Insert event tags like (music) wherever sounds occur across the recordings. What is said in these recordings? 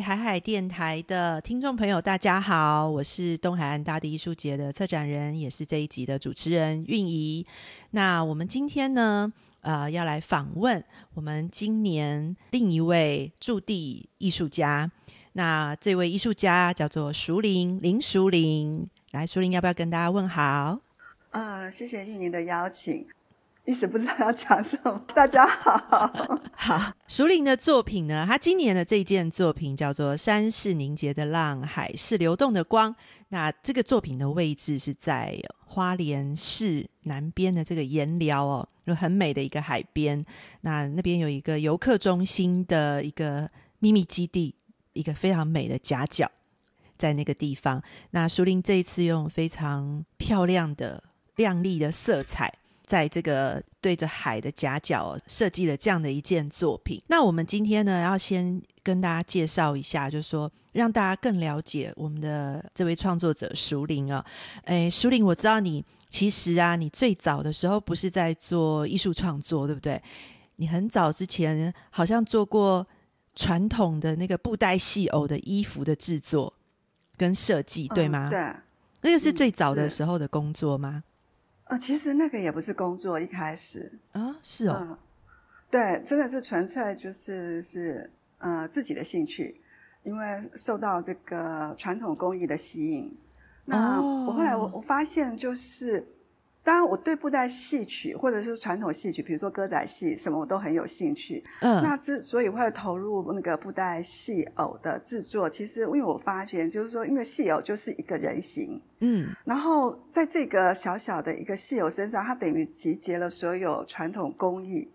海海电台的听众朋友，大家好，我是东海岸大地艺术节的策展人，也是这一集的主持人韵仪。那我们今天呢，呃，要来访问我们今年另一位驻地艺术家。那这位艺术家叫做熟林林淑玲，来，淑玲要不要跟大家问好？呃，谢谢韵仪的邀请。一时不知道要讲什么。大家好，好，熟林的作品呢？他今年的这件作品叫做《山是凝结的浪，海是流动的光》。那这个作品的位置是在花莲市南边的这个盐寮哦，有很美的一个海边。那那边有一个游客中心的一个秘密基地，一个非常美的夹角，在那个地方。那熟林这一次用非常漂亮的、亮丽的色彩。在这个对着海的夹角设计了这样的一件作品。那我们今天呢，要先跟大家介绍一下，就是说让大家更了解我们的这位创作者熟林啊。哎，熟林，我知道你其实啊，你最早的时候不是在做艺术创作，对不对？你很早之前好像做过传统的那个布袋戏偶的衣服的制作跟设计，对吗？对，那个是最早的时候的工作吗？呃，其实那个也不是工作，一开始。啊，是哦，对，真的是纯粹就是是呃自己的兴趣，因为受到这个传统工艺的吸引，那我后来我我发现就是。当然，我对布袋戏曲或者是传统戏曲，比如说歌仔戏什么，我都很有兴趣。嗯，那之所以会投入那个布袋戏偶的制作，其实因为我发现，就是说，因为戏偶就是一个人形，嗯，然后在这个小小的一个戏偶身上，它等于集结了所有传统工艺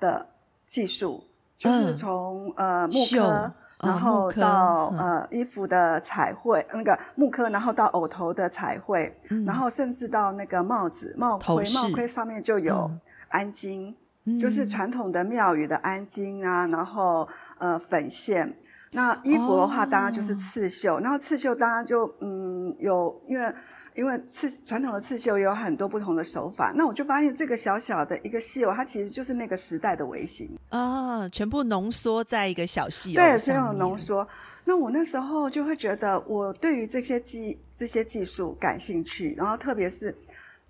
的技术，就是从呃木刻。然后到呃衣服的彩绘，那个木刻，然后到偶头的彩绘，然后甚至到那个帽子帽盔，帽盔上面就有安金，就是传统的庙宇的安金啊，然后呃粉线。那衣服的话，当然就是刺绣，然后刺绣当然就嗯有因为。因为刺传统的刺绣有很多不同的手法，那我就发现这个小小的一个戏偶，它其实就是那个时代的微型啊，全部浓缩在一个小戏偶对，所有浓缩。那我那时候就会觉得，我对于这些技这些技术感兴趣，然后特别是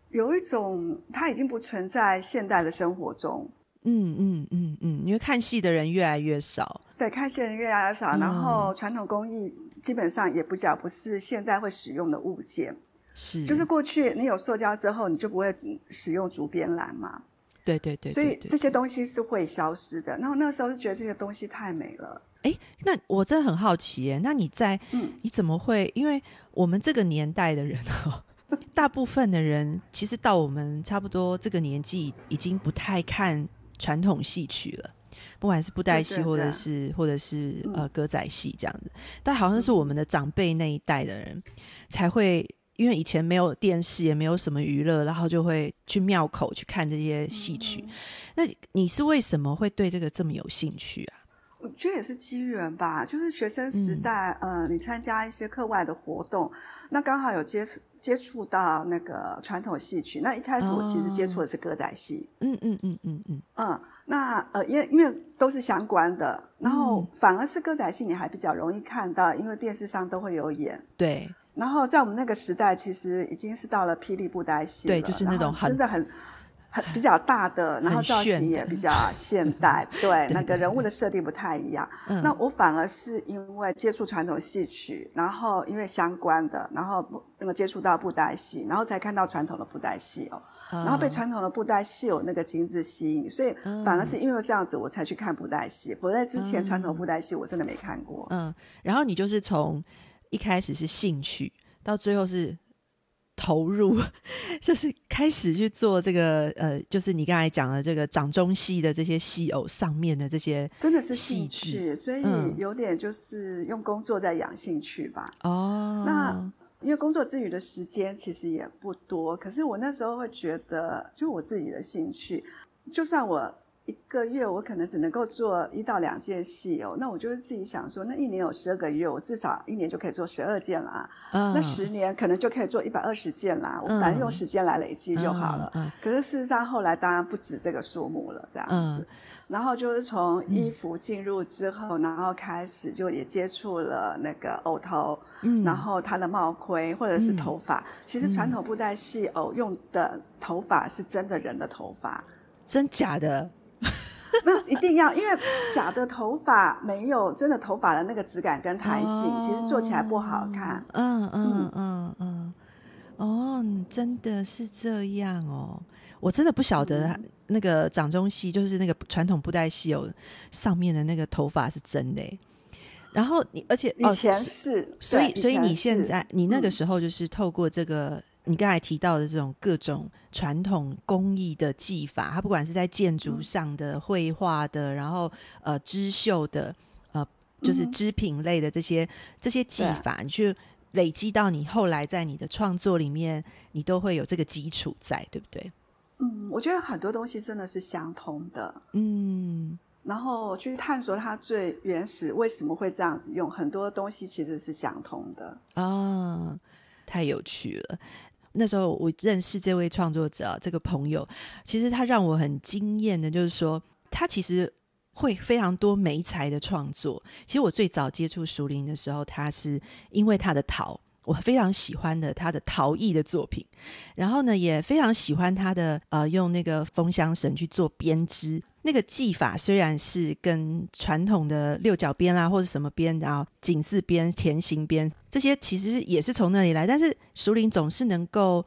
有一种它已经不存在现代的生活中。嗯嗯嗯嗯，因为看戏的人越来越少，对，看戏的人越来越少，然后传统工艺基本上也不叫不是现在会使用的物件。是，就是过去你有塑胶之后，你就不会使用竹编篮嘛？对对对，所以这些东西是会消失的。然后那个时候就觉得这些东西太美了。哎，那我真的很好奇，耶，那你在，嗯，你怎么会？因为我们这个年代的人哦，(laughs) 大部分的人其实到我们差不多这个年纪，已经不太看传统戏曲了，不管是布袋戏，或者是或者是呃歌仔戏这样子。但好像是我们的长辈那一代的人才会。因为以前没有电视，也没有什么娱乐，然后就会去庙口去看这些戏曲。那你是为什么会对这个这么有兴趣啊？我觉得也是机缘吧，就是学生时代，呃，你参加一些课外的活动，那刚好有接触接触到那个传统戏曲。那一开始我其实接触的是歌仔戏，嗯嗯嗯嗯嗯嗯。那呃，因为因为都是相关的，然后反而是歌仔戏你还比较容易看到，因为电视上都会有演。对。然后在我们那个时代，其实已经是到了霹雳布袋戏了，对，就是那种真的很很比较大的，然后造型也比较现代，(laughs) 对，那个人物的设定不太一样。那我反而是因为接触传统戏曲，然后因为相关的，然后那个接触到布袋戏，然后才看到传统的布袋戏哦，然后被传统的布袋戏有那个精致吸引，所以反而是因为这样子我才去看布袋戏，否则之前传统布袋戏我真的没看过。嗯，然后你就是从。一开始是兴趣，到最后是投入，(laughs) 就是开始去做这个呃，就是你刚才讲的这个掌中戏的这些戏偶上面的这些，真的是兴趣，所以有点就是用工作在养兴趣吧。哦，那因为工作之余的时间其实也不多，可是我那时候会觉得，就我自己的兴趣，就算我。一个月我可能只能够做一到两件戏哦，那我就是自己想说，那一年有十二个月，我至少一年就可以做十二件啦。那十年可能就可以做一百二十件啦。我反正用时间来累积就好了。可是事实上后来当然不止这个数目了，这样子。然后就是从衣服进入之后，然后开始就也接触了那个偶头，嗯，然后他的帽盔或者是头发，其实传统布袋戏偶用的头发是真的人的头发，真假的？(laughs) 没有一定要，因为假的头发没有真的头发的那个质感跟弹性，其实做起来不好看。嗯嗯嗯嗯，哦，真的是这样哦。我真的不晓得那个掌中戏，就是那个传统布袋戏有上面的那个头发是真的。然后你，而且以前是，所以所以你现在你那个时候就是透过这个你刚才提到的这种各种传统工艺的技法，它不管是在建筑上的绘画的，然后呃织绣的，呃就是织品类的这些这些技法，你去累积到你后来在你的创作里面，你都会有这个基础在，对不对？嗯，我觉得很多东西真的是相通的。嗯，然后去探索它最原始为什么会这样子用，很多东西其实是相通的。啊，太有趣了！那时候我认识这位创作者，这个朋友，其实他让我很惊艳的，就是说他其实会非常多媒材的创作。其实我最早接触熟林的时候，他是因为他的陶。我非常喜欢的他的陶艺的作品，然后呢，也非常喜欢他的呃，用那个风箱绳去做编织，那个技法虽然是跟传统的六角边啦或者什么边，然后井字边、田形边这些其实也是从那里来，但是熟林总是能够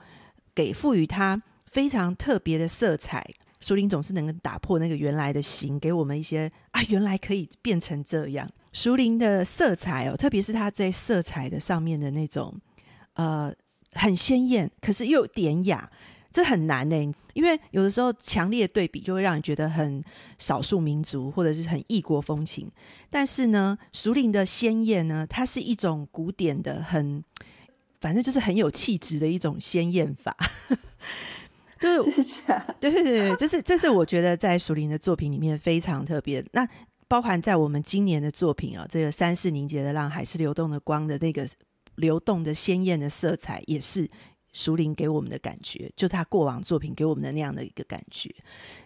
给赋予它非常特别的色彩，熟林总是能够打破那个原来的形，给我们一些啊，原来可以变成这样。熟林的色彩哦，特别是它在色彩的上面的那种，呃，很鲜艳，可是又典雅，这很难呢。因为有的时候强烈对比就会让你觉得很少数民族或者是很异国风情。但是呢，熟林的鲜艳呢，它是一种古典的，很反正就是很有气质的一种鲜艳法。(laughs) 就 (laughs) 是，对对对，这是这是我觉得在熟林的作品里面非常特别。那包含在我们今年的作品啊，这个山是凝结的浪，海是流动的光的那个流动的鲜艳的色彩，也是熟龄给我们的感觉，就他过往作品给我们的那样的一个感觉。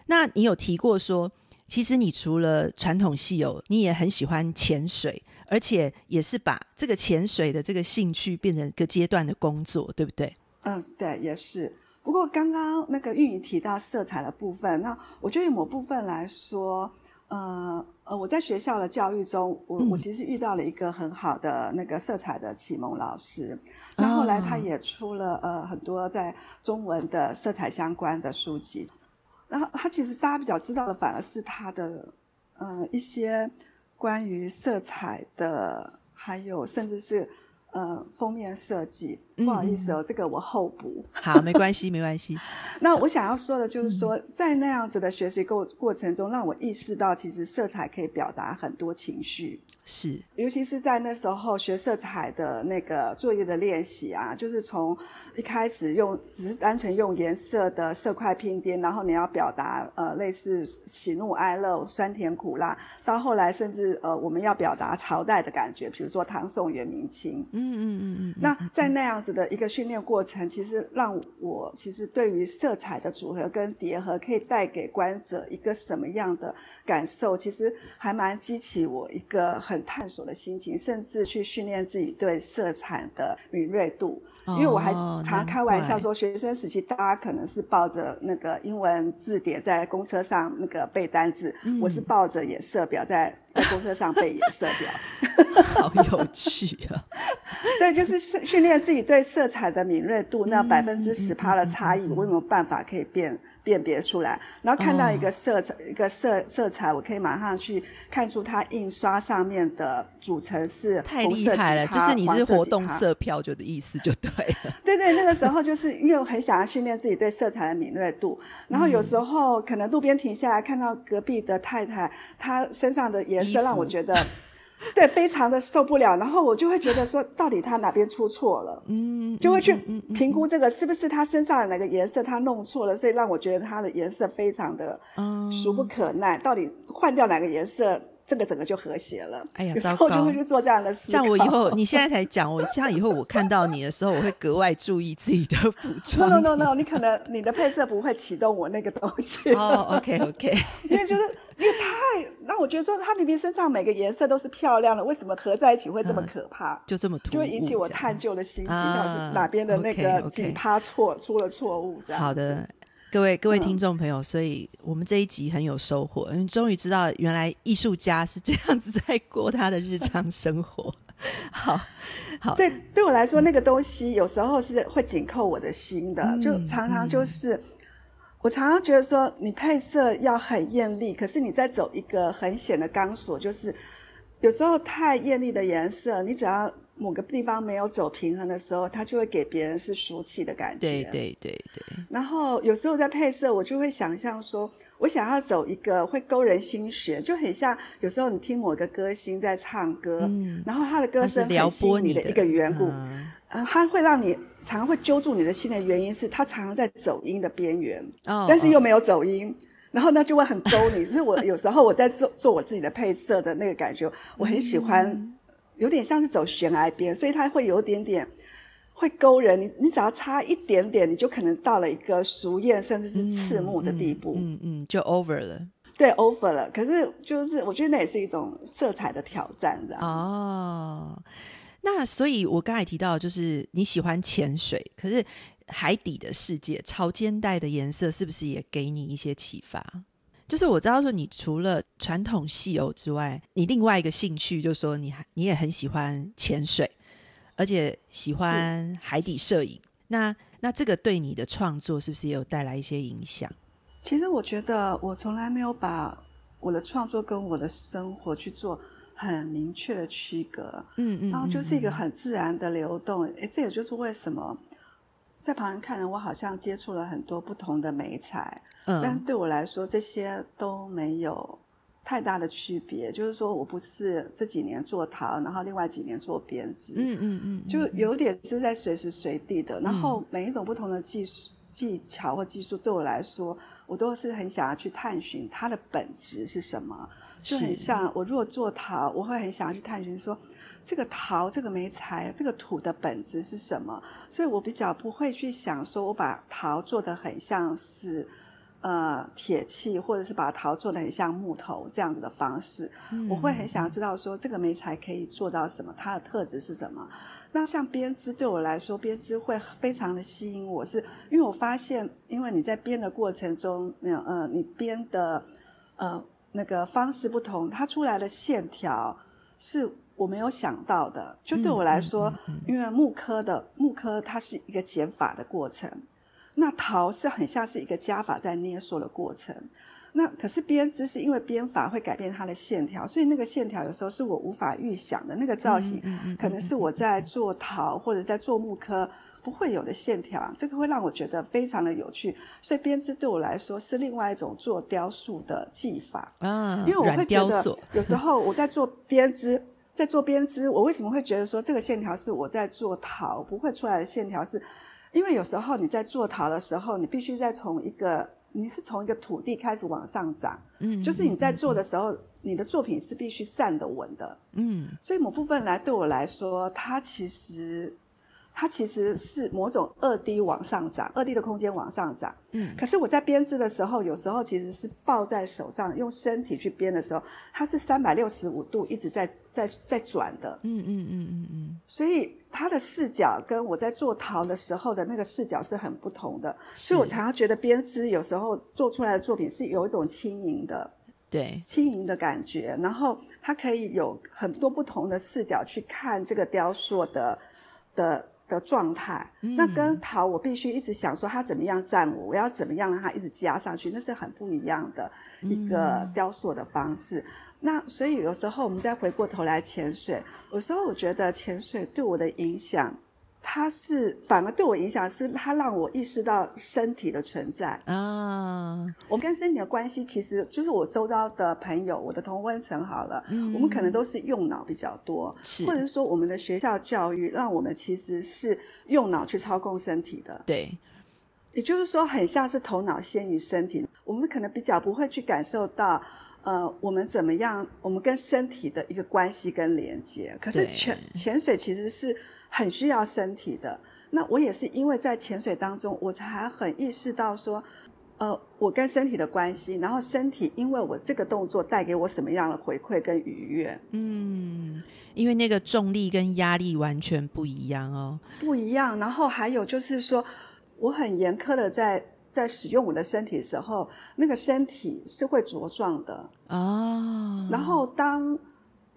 那你有提过说，其实你除了传统戏友，你也很喜欢潜水，而且也是把这个潜水的这个兴趣变成一个阶段的工作，对不对？嗯，对，也是。不过刚刚那个玉莹提到色彩的部分，那我觉得某部分来说。呃呃，我在学校的教育中，我我其实遇到了一个很好的那个色彩的启蒙老师。那后来他也出了呃很多在中文的色彩相关的书籍。然后他其实大家比较知道的，反而是他的呃一些关于色彩的，还有甚至是。呃，封面设计，不好意思哦，这个我后补。好，没关系，没关系。(laughs) 那我想要说的就是说，在那样子的学习过过程中，让我意识到，其实色彩可以表达很多情绪。是，尤其是在那时候学色彩的那个作业的练习啊，就是从一开始用只是单纯用颜色的色块拼贴，然后你要表达呃类似喜怒哀乐、酸甜苦辣，到后来甚至呃我们要表达朝代的感觉，比如说唐宋元明清。嗯嗯嗯嗯。那在那样子的一个训练过程，其实让我其实对于色彩的组合跟叠合，可以带给观者一个什么样的感受，其实还蛮激起我一个很。探索的心情，甚至去训练自己对色彩的敏锐度。因为我还常开玩笑说，学生时期大家可能是抱着那个英文字典在公车上那个背单字，我是抱着颜色表在在公车上背颜色表，(laughs) 好有趣啊！(laughs) 对，就是训训练自己对色彩的敏锐度，那百分之十趴的差异，我有没有办法可以辨？辨别出来，然后看到一个色彩，一个色色彩，我可以马上去看出它印刷上面的组成是太厉害了，就是你是活动色票就的意思就对了。(laughs) 对对，那个时候就是因为我很想要训练自己对色彩的敏锐度，然后有时候可能路边停下来看到隔壁的太太，她身上的颜色让我觉得。对，非常的受不了，然后我就会觉得说，到底他哪边出错了？嗯，就会去评估这个是不是他身上的哪个颜色他弄错了，所以让我觉得他的颜色非常的俗不可耐。到底换掉哪个颜色这个整个就和谐了。哎呀，糟糕！就会去做这样的事。像我以后，你现在 (laughs) 才讲，我像以后我看到你的时候，我会格外注意自己的 (laughs) 服装。No no no no，你可能你的配色不会启动我那个东西。(laughs) 哦，OK OK，因为就是因为太，那我觉得说他明明身上每个颜色都是漂亮的，为什么合在一起会这么可怕？就这么突，就会引起我探究的心情，到底是哪边的那个几趴错出了错误？这样好的。各位各位听众朋友，所以我们这一集很有收获，因为终于知道原来艺术家是这样子在过他的日常生活。(laughs) 好，好，对对我来说，那个东西有时候是会紧扣我的心的，就常常就是我常常觉得说，你配色要很艳丽，可是你在走一个很显的钢索，就是有时候太艳丽的颜色，你只要。某个地方没有走平衡的时候，它就会给别人是俗气的感觉。对对对对。然后有时候在配色，我就会想象说，我想要走一个会勾人心弦，就很像有时候你听某个歌星在唱歌，然后他的歌声很吸引你的一个缘故，呃，他会让你常常会揪住你的心的原因是他常常在走音的边缘，但是又没有走音，然后呢就会很勾你。(laughs) 所以我有时候我在做做我自己的配色的那个感觉，我很喜欢。有点像是走悬崖边，所以它会有点点会勾人。你你只要差一点点，你就可能到了一个俗艳甚至是刺目的地步。嗯嗯，就 over 了。对，over 了。可是就是我觉得那也是一种色彩的挑战，这样。哦，那所以我刚才提到就是你喜欢潜水，可是海底的世界潮间带的颜色是不是也给你一些启发？就是我知道说，你除了传统戏偶之外，你另外一个兴趣就是说，你还你也很喜欢潜水，而且喜欢海底摄影。那那这个对你的创作是不是也有带来一些影响？其实我觉得我从来没有把我的创作跟我的生活去做很明确的区隔。嗯嗯，然后就是一个很自然的流动。哎，这也就是为什么在旁人看来，我好像接触了很多不同的美彩。但对我来说，这些都没有太大的区别。就是说我不是这几年做陶，然后另外几年做编织，嗯嗯嗯，就有点是在随时随地的。然后每一种不同的技术、技巧或技术，对我来说，我都是很想要去探寻它的本质是什么。就很像我如果做陶，我会很想要去探寻说，这个陶、这个煤材、这个土的本质是什么。所以我比较不会去想说，我把陶做的很像是。呃，铁器或者是把陶做的很像木头这样子的方式，我会很想知道说这个煤材可以做到什么，它的特质是什么。那像编织对我来说，编织会非常的吸引我，是因为我发现，因为你在编的过程中，那呃，你编的呃那个方式不同，它出来的线条是我没有想到的。就对我来说，因为木科的木科它是一个减法的过程。那陶是很像是一个加法在捏塑的过程，那可是编织是因为编法会改变它的线条，所以那个线条有时候是我无法预想的那个造型，可能是我在做陶或者在做木刻不会有的线条，这个会让我觉得非常的有趣。所以编织对我来说是另外一种做雕塑的技法啊，因为我会觉得有时候我在做编织，在做编织，我为什么会觉得说这个线条是我在做陶不会出来的线条是？因为有时候你在做陶的时候，你必须在从一个你是从一个土地开始往上涨，嗯，就是你在做的时候，你的作品是必须站得稳的，嗯，所以某部分来对我来说，它其实。它其实是某种二 D 往上涨，二 D 的空间往上涨。嗯，可是我在编织的时候，有时候其实是抱在手上，用身体去编的时候，它是三百六十五度一直在在在转的。嗯嗯嗯嗯嗯。所以它的视角跟我在做陶的时候的那个视角是很不同的。所以我常常觉得编织有时候做出来的作品是有一种轻盈的，对，轻盈的感觉。然后它可以有很多不同的视角去看这个雕塑的的。的状态，那跟陶我必须一直想说他怎么样站我，我要怎么样让他一直加上去，那是很不一样的一个雕塑的方式。那所以有时候我们再回过头来潜水，有时候我觉得潜水对我的影响。它是反而对我影响，是它让我意识到身体的存在啊。我跟身体的关系，其实就是我周遭的朋友，我的同温层好了，我们可能都是用脑比较多，或者是说我们的学校教育让我们其实是用脑去操控身体的。对，也就是说，很像是头脑先于身体。我们可能比较不会去感受到。呃，我们怎么样？我们跟身体的一个关系跟连接。可是潜潜水其实是很需要身体的。那我也是因为在潜水当中，我才很意识到说，呃，我跟身体的关系，然后身体因为我这个动作带给我什么样的回馈跟愉悦。嗯，因为那个重力跟压力完全不一样哦，不一样。然后还有就是说，我很严苛的在。在使用我的身体的时候，那个身体是会茁壮的哦。然后当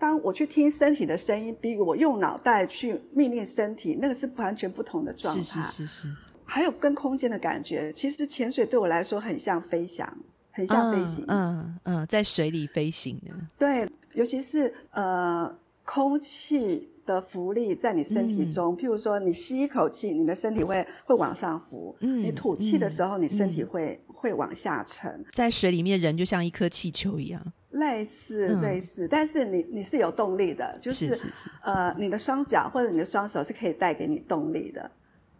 当我去听身体的声音，比我用脑袋去命令身体，那个是完全不同的状态。是是是是。还有跟空间的感觉，其实潜水对我来说很像飞翔，很像飞行。嗯嗯，在水里飞行的。对，尤其是呃空气。的浮力在你身体中，譬如说你吸一口气，你的身体会会往上浮；嗯你吐气的时候，你身体会会往下沉。在水里面，人就像一颗气球一样，类似类似，但是你你是有动力的，就是呃，你的双脚或者你的双手是可以带给你动力的。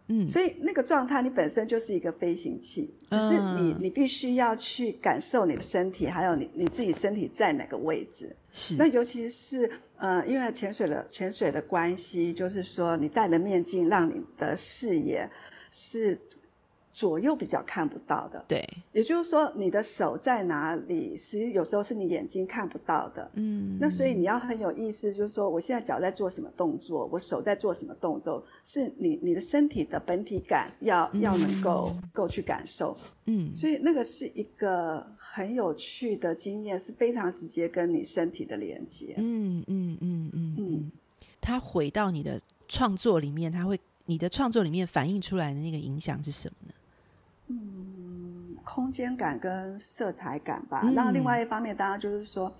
嗯，所以那个状态，你本身就是一个飞行器，只是你你必须要去感受你的身体，还有你你自己身体在哪个位置。是，那尤其是呃，因为潜水的潜水的关系，就是说你戴了面镜，让你的视野是。左右比较看不到的，对，也就是说你的手在哪里，其实有时候是你眼睛看不到的，嗯，那所以你要很有意识，就是说我现在脚在做什么动作，我手在做什么动作，是你你的身体的本体感要要能够够去感受，嗯，所以那个是一个很有趣的经验，是非常直接跟你身体的连接，嗯嗯嗯嗯。嗯，它回到你的创作里面，它会你的创作里面反映出来的那个影响是什么呢？嗯，空间感跟色彩感吧。那另外一方面，当然就是说，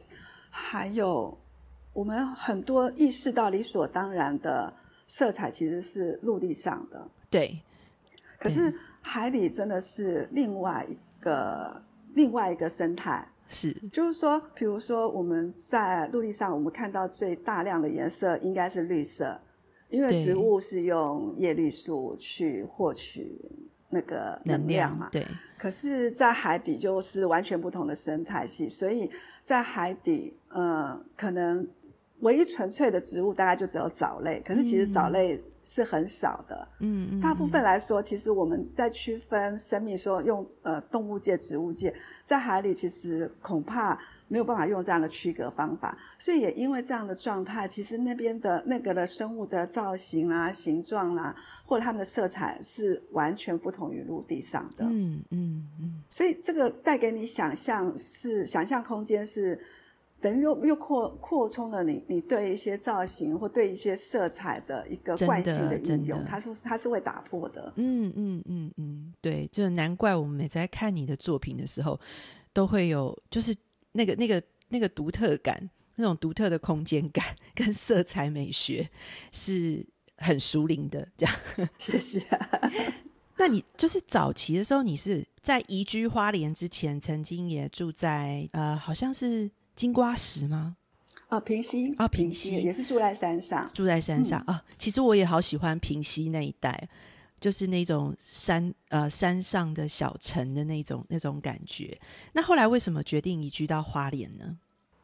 还有我们很多意识到理所当然的色彩，其实是陆地上的。对。可是海里真的是另外一个另外一个生态。是。就是说，比如说我们在陆地上，我们看到最大量的颜色应该是绿色，因为植物是用叶绿素去获取。那个能量嘛，对。可是，在海底就是完全不同的生态系，所以在海底，呃，可能唯一纯粹的植物大概就只有藻类。可是，其实藻类是很少的。嗯嗯。大部分来说，其实我们在区分生命，说用呃动物界、植物界，在海里其实恐怕。没有办法用这样的区隔方法，所以也因为这样的状态，其实那边的那个的生物的造型啊、形状啦，或者它们的色彩是完全不同于陆地上的。嗯嗯嗯。所以这个带给你想象是想象空间是，等于又又扩扩充了你你对一些造型或对一些色彩的一个惯性的运用，它说它是会打破的。嗯嗯嗯嗯，对，就难怪我们每次在看你的作品的时候，都会有就是。那个、那个、那个独特感，那种独特的空间感 (laughs) 跟色彩美学是很熟龄的。这样，(laughs) 谢谢。(laughs) 那你就是早期的时候，你是在移居花莲之前，曾经也住在呃，好像是金瓜石吗？啊，平溪啊，平溪也是住在山上，住在山上啊。其实我也好喜欢平溪那一带。就是那种山呃山上的小城的那种那种感觉。那后来为什么决定移居到花莲呢？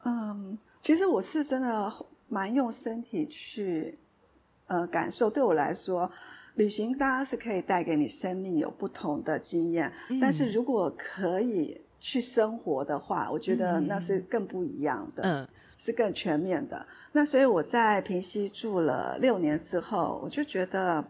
嗯，其实我是真的蛮用身体去呃感受。对我来说，旅行当然是可以带给你生命有不同的经验，但是如果可以去生活的话，我觉得那是更不一样的，嗯，是更全面的。那所以我在平溪住了六年之后，我就觉得。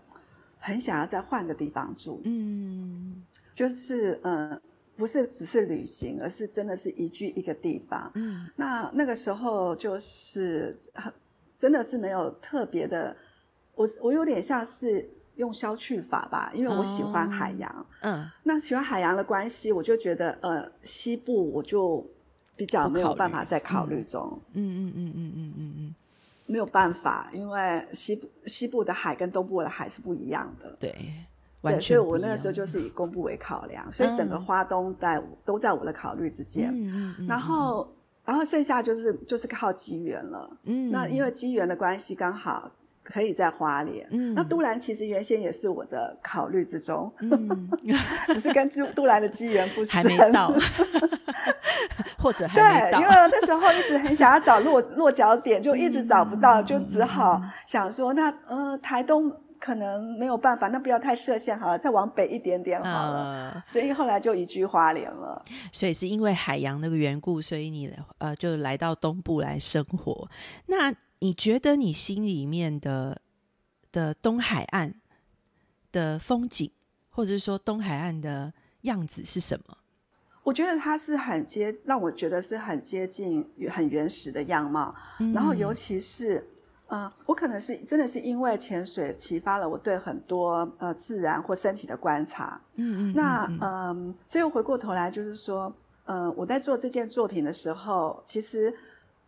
很想要再换个地方住，嗯，就是嗯，不是只是旅行，而是真的是移居一个地方，嗯，那那个时候就是很真的是没有特别的，我我有点像是用消去法吧，因为我喜欢海洋，嗯，那喜欢海洋的关系，我就觉得呃西部我就比较没有办法在考虑中，嗯嗯嗯嗯嗯嗯嗯。没有办法，因为西部西部的海跟东部的海是不一样的。对，对，所以我那个时候就是以东部为考量，所以整个花东在都在我的考虑之间。嗯嗯。然后，然后剩下就是就是靠机缘了。嗯。那因为机缘的关系，刚好可以在花莲。嗯，那都兰其实原先也是我的考虑之中，(laughs) 只是跟都都兰的机缘不还没到，(laughs) 或者还没到。因为那时候一直很想要找落落脚点，就一直找不到，就只好想说，那呃台东。可能没有办法，那不要太设限好了，再往北一点点好了。所以后来就移居花莲了。所以是因为海洋那个缘故，所以你呃就来到东部来生活。那你觉得你心里面的的东海岸的风景，或者是说东海岸的样子是什么？我觉得它是很接，让我觉得是很接近很原始的样貌。然后尤其是。呃，我可能是真的是因为潜水启发了我对很多呃自然或身体的观察。嗯嗯。那嗯，所以回过头来就是说，呃，我在做这件作品的时候，其实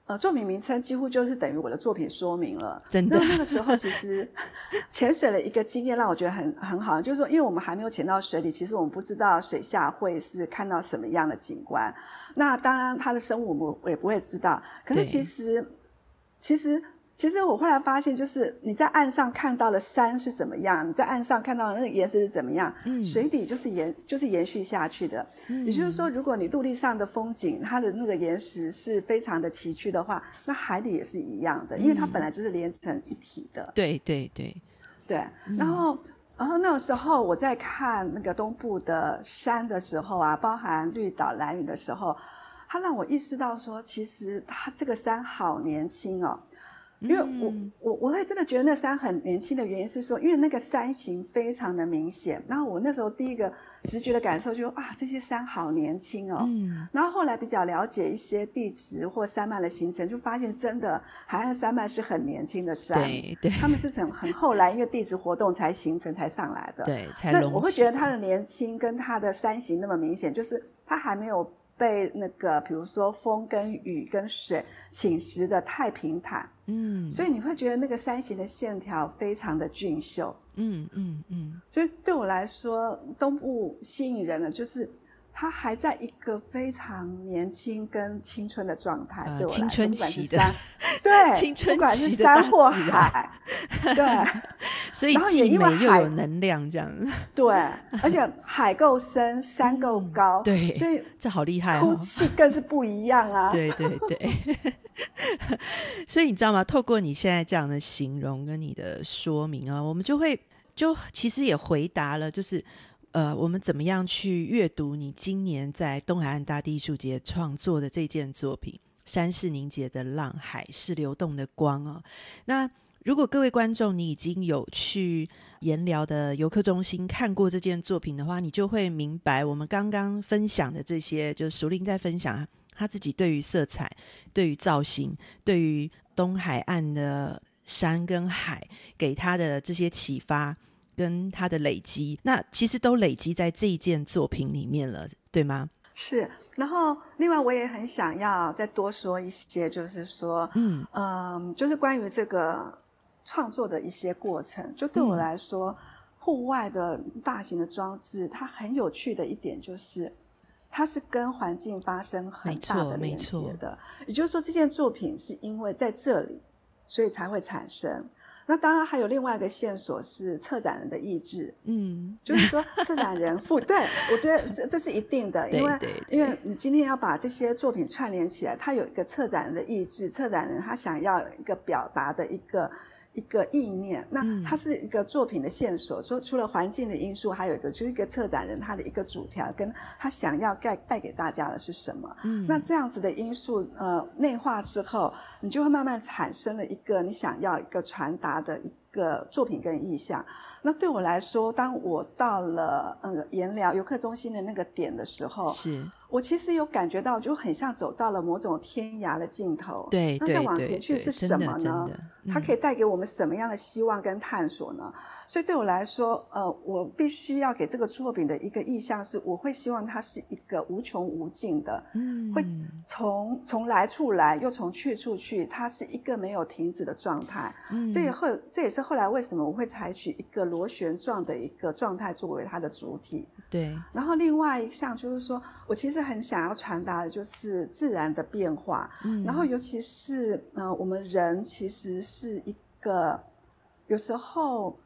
呃作品名称几乎就是等于我的作品说明了。真的。那那个时候其实 (laughs) 潜水的一个经验让我觉得很很好，就是说，因为我们还没有潜到水里，其实我们不知道水下会是看到什么样的景观。那当然，它的生物我们也不会知道。可是其实，其实。其实我后来发现，就是你在岸上看到的山是怎么样，你在岸上看到的那个岩石是怎么样，水底就是延就是延续下去的。也就是说，如果你陆地上的风景，它的那个岩石是非常的崎岖的话，那海底也是一样的，因为它本来就是连成一体的。对对对对。然后，然后那个时候我在看那个东部的山的时候啊，包含绿岛、蓝屿的时候，它让我意识到说，其实它这个山好年轻哦。因为我我我会真的觉得那山很年轻的原因是说，因为那个山形非常的明显。然后我那时候第一个直觉的感受就是啊，这些山好年轻哦。嗯。然后后来比较了解一些地质或山脉的形成，就发现真的海岸山脉是很年轻的山。对对。(laughs) 他们是很很后来因为地质活动才形成才上来的。对，才那我会觉得它的年轻跟它的山形那么明显，就是它还没有被那个比如说风跟雨跟水侵蚀的太平坦。嗯，所以你会觉得那个山形的线条非常的俊秀。嗯嗯嗯，所以对我来说，东部吸引人的就是。他还在一个非常年轻跟青春的状态，对青春期的，对 (laughs) 青春期的山或海，对，(laughs) 所以既美又有能量，这样子 (laughs) 对，而且海够深，山够高，对，所以这好厉害，空气更是不一样啊！对对对，(laughs) 所以你知道吗？透过你现在这样的形容跟你的说明啊，我们就会就其实也回答了，就是。呃，我们怎么样去阅读你今年在东海岸大地艺术节创作的这件作品《山是凝结的浪，海是流动的光》啊？那如果各位观众你已经有去研聊的游客中心看过这件作品的话，你就会明白我们刚刚分享的这些，就是熟林在分享他自己对于色彩、对于造型、对于东海岸的山跟海给他的这些启发。跟他的累积，那其实都累积在这一件作品里面了，对吗？是。然后，另外我也很想要再多说一些，就是说，嗯嗯，就是关于这个创作的一些过程。就对我来说，户外的大型的装置，它很有趣的一点就是，它是跟环境发生很大的连接的。也就是说，这件作品是因为在这里，所以才会产生。那当然还有另外一个线索是策展人的意志，嗯，(laughs) 就是说策展人负对我觉得这这是一定的，因为因为你今天要把这些作品串联起来，他有一个策展人的意志，策展人他想要一个表达的一个。一个意念，那它是一个作品的线索。说除了环境的因素，还有一个就是一个策展人他的一个主条，跟他想要带带给大家的是什么。嗯，那这样子的因素呃内化之后，你就会慢慢产生了一个你想要一个传达的一个作品跟意象。那对我来说，当我到了呃颜料游客中心的那个点的时候，是。我其实有感觉到，就很像走到了某种天涯的尽头。对，那再往前去是什么呢？它可以带给我们什么样的希望跟探索呢？所以对我来说，呃，我必须要给这个作品的一个意向是，我会希望它是一个无穷无尽的，嗯，会从从来处来又从去处去，它是一个没有停止的状态。嗯，这也后这也是后来为什么我会采取一个螺旋状的一个状态作为它的主体。对。然后另外一项就是说，我其实很想要传达的就是自然的变化。嗯。然后尤其是呃，我们人其实是一个。有时候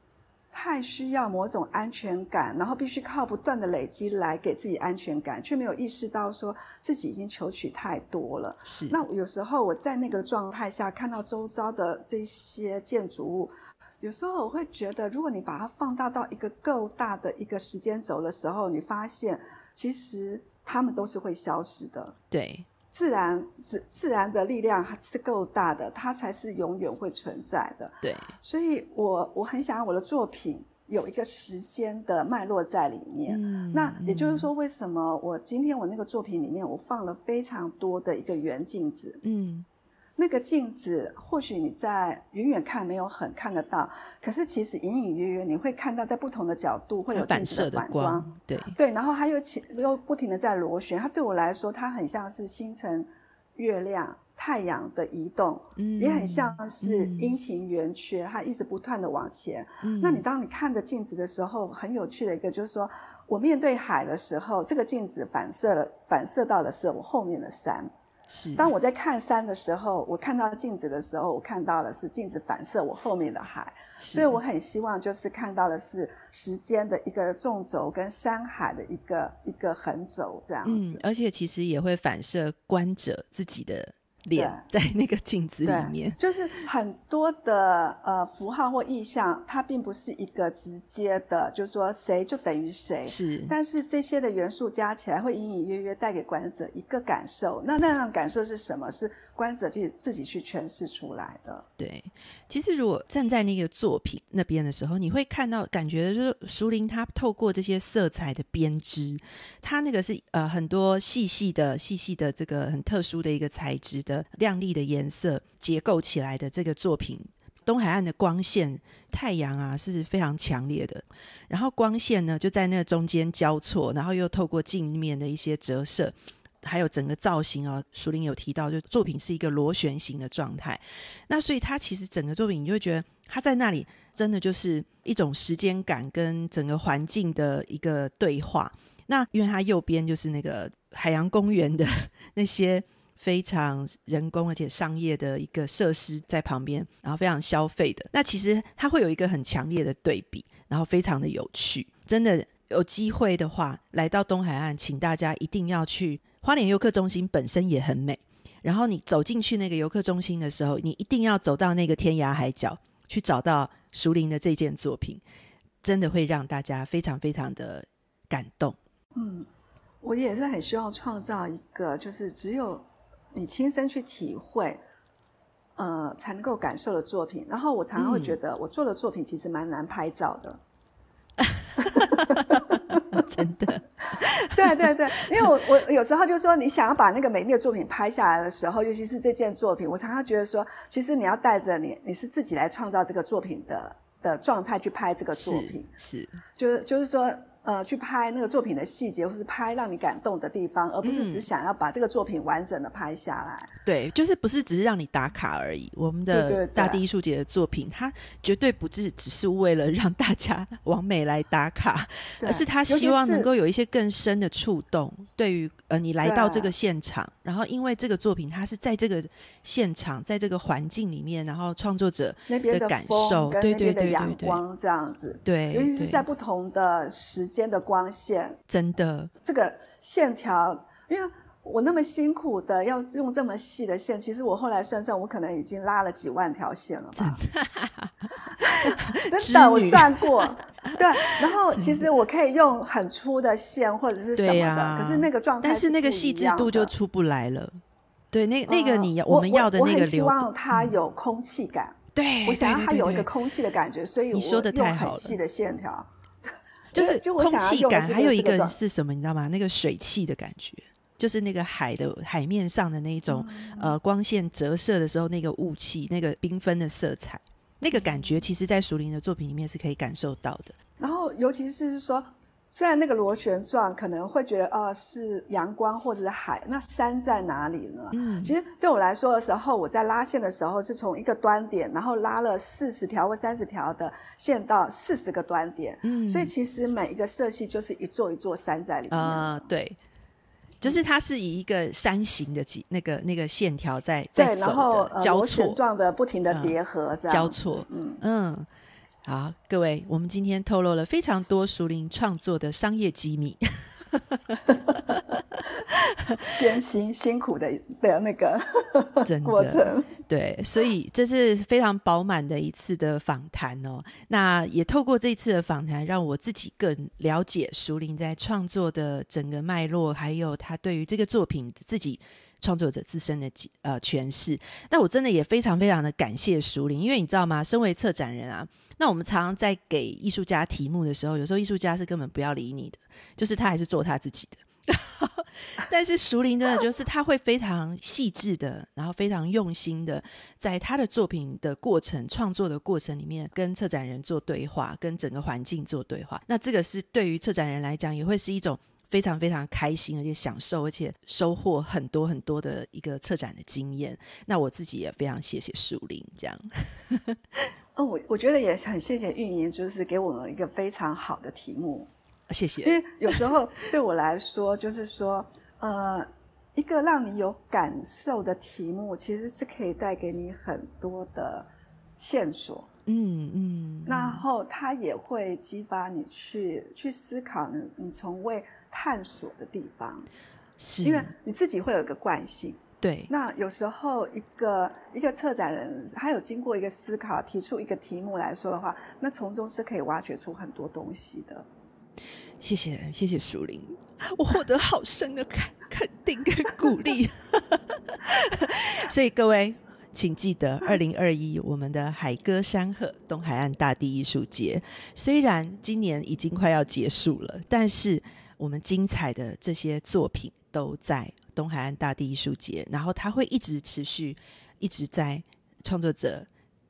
太需要某种安全感，然后必须靠不断的累积来给自己安全感，却没有意识到说自己已经求取太多了。是，那有时候我在那个状态下看到周遭的这些建筑物，有时候我会觉得，如果你把它放大到一个够大的一个时间轴的时候，你发现其实它们都是会消失的。对。自然自自然的力量是够大的，它才是永远会存在的。对，所以我我很想要我的作品有一个时间的脉络在里面。嗯，那也就是说，为什么我今天我那个作品里面我放了非常多的一个圆镜子？嗯。那个镜子，或许你在远远看没有很看得到，可是其实隐隐约约你会看到，在不同的角度会有反射的反光，对对，然后它又起又不停的在螺旋，它对我来说，它很像是星辰、月亮、太阳的移动，嗯，也很像是阴晴圆缺，它一直不断的往前。那你当你看着镜子的时候，很有趣的一个就是说，我面对海的时候，这个镜子反射了，反射到的是我后面的山。是，当我在看山的时候，我看到镜子的时候，我看到的是镜子反射我后面的海，所以我很希望就是看到的是时间的一个纵轴跟山海的一个一个横轴这样子。嗯，而且其实也会反射观者自己的。脸在那个镜子里面，就是很多的呃符号或意象，它并不是一个直接的，就是说谁就等于谁。是，但是这些的元素加起来，会隐隐约约带给观者一个感受。那那样感受是什么？是观者自己自己去诠释出来的。对，其实如果站在那个作品那边的时候，你会看到，感觉就是熟林他透过这些色彩的编织，他那个是呃很多细细的、细细的这个很特殊的一个材质的。亮丽的颜色结构起来的这个作品，东海岸的光线、太阳啊是非常强烈的。然后光线呢就在那中间交错，然后又透过镜面的一些折射，还有整个造型啊。苏林有提到，就作品是一个螺旋形的状态。那所以它其实整个作品，你就会觉得它在那里真的就是一种时间感跟整个环境的一个对话。那因为它右边就是那个海洋公园的那些。非常人工而且商业的一个设施在旁边，然后非常消费的。那其实它会有一个很强烈的对比，然后非常的有趣。真的有机会的话，来到东海岸，请大家一定要去花莲游客中心，本身也很美。然后你走进去那个游客中心的时候，你一定要走到那个天涯海角，去找到熟林的这件作品，真的会让大家非常非常的感动。嗯，我也是很希望创造一个，就是只有。你亲身去体会，呃，才能够感受的作品。然后我常常会觉得，我做的作品其实蛮难拍照的。(laughs) 真的，(laughs) 对对对，因为我我有时候就说，你想要把那个美丽的作品拍下来的时候，尤其是这件作品，我常常觉得说，其实你要带着你，你是自己来创造这个作品的的状态去拍这个作品，是，就是就是说。呃，去拍那个作品的细节，或是拍让你感动的地方，而不是只想要把这个作品完整的拍下来。对，就是不是只是让你打卡而已。我们的大地艺术节的作品，它绝对不是只是为了让大家 (laughs) 往美来打卡，而是他希望能够有一些更深的触动。对于呃，你来到这个现场，然后因为这个作品，它是在这个现场，在这个环境里面，然后创作者的感受，对对对对对，光这样子，对，尤其是在不同的时。间的光线真的，这个线条，因为我那么辛苦的要用这么细的线，其实我后来算算，我可能已经拉了几万条线了吧？真的，(laughs) 我算过。(laughs) 对，然后其实我可以用很粗的线或者是什么的，可是那个状态，但是那个细致度就出不来了。对，那那个你要我们要的那个流，希望它有空气感。对，我想要它有一个空气的感觉，所以我说的太好了，细的线条。就是空气感，还有一个是什么，你知道吗？那个水汽的感觉，就是那个海的海面上的那一种呃光线折射的时候，那个雾气，那个缤纷的色彩，那个感觉，其实在熟林的作品里面是可以感受到的。然后，尤其是说。虽然那个螺旋状可能会觉得哦是阳光或者是海，那山在哪里呢？嗯，其实对我来说的时候，我在拉线的时候是从一个端点，然后拉了四十条或三十条的线到四十个端点。嗯，所以其实每一个色系就是一座一座山在里面。啊，对，就是它是以一个山形的几那个那个线条在在走的交错状的不停的叠合，交错。嗯嗯。好，各位，我们今天透露了非常多熟林创作的商业机密。(laughs) 艰辛辛苦的的那个 (laughs) 过程，对，所以这是非常饱满的一次的访谈哦。那也透过这一次的访谈，让我自己更了解熟林在创作的整个脉络，还有他对于这个作品自己创作者自身的呃诠释。那我真的也非常非常的感谢熟林，因为你知道吗？身为策展人啊，那我们常常在给艺术家题目的时候，有时候艺术家是根本不要理你的，就是他还是做他自己的。(laughs) 但是熟林真的就是他会非常细致的，然后非常用心的，在他的作品的过程创作的过程里面，跟策展人做对话，跟整个环境做对话。那这个是对于策展人来讲，也会是一种非常非常开心，而且享受，而且收获很多很多的一个策展的经验。那我自己也非常谢谢树林这样。(laughs) 哦，我我觉得也很谢谢运营，就是给我们一个非常好的题目。谢谢。因为有时候 (laughs) 对我来说，就是说，呃，一个让你有感受的题目，其实是可以带给你很多的线索。嗯嗯。然后它也会激发你去去思考你你从未探索的地方。是。因为你自己会有一个惯性。对。那有时候一个一个策展人，他有经过一个思考，提出一个题目来说的话，那从中是可以挖掘出很多东西的。谢谢谢谢树林，(laughs) 我获得好深的肯肯定跟鼓励。(laughs) 所以各位，请记得二零二一我们的海歌山河东海岸大地艺术节，虽然今年已经快要结束了，但是我们精彩的这些作品都在东海岸大地艺术节，然后它会一直持续，一直在创作者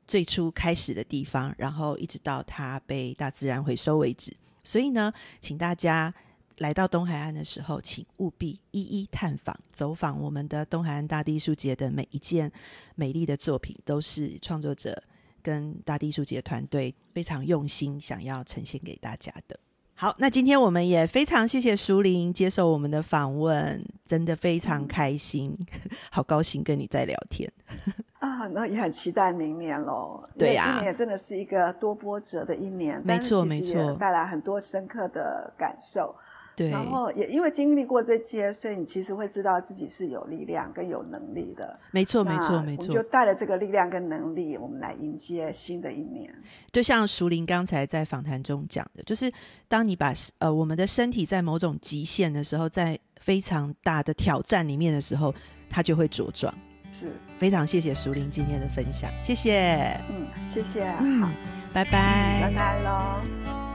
最初开始的地方，然后一直到它被大自然回收为止。所以呢，请大家来到东海岸的时候，请务必一一探访、走访我们的东海岸大地艺术节的每一件美丽的作品，都是创作者跟大地艺术节团队非常用心想要呈现给大家的。好，那今天我们也非常谢谢淑玲接受我们的访问，真的非常开心，(laughs) 好高兴跟你在聊天。(laughs) 啊，那也很期待明年喽。对呀，今年真的是一个多波折的一年，没错没错，带来很多深刻的感受。对，然后也因为经历过这些，所以你其实会知道自己是有力量跟有能力的。没错没错没错，就带了这个力量跟能力，我们来迎接新的一年。就像熟林刚才在访谈中讲的，就是当你把呃我们的身体在某种极限的时候，在非常大的挑战里面的时候，它就会茁壮。是非常谢谢熟林今天的分享，谢谢，嗯，谢谢，好，拜拜，拜拜喽。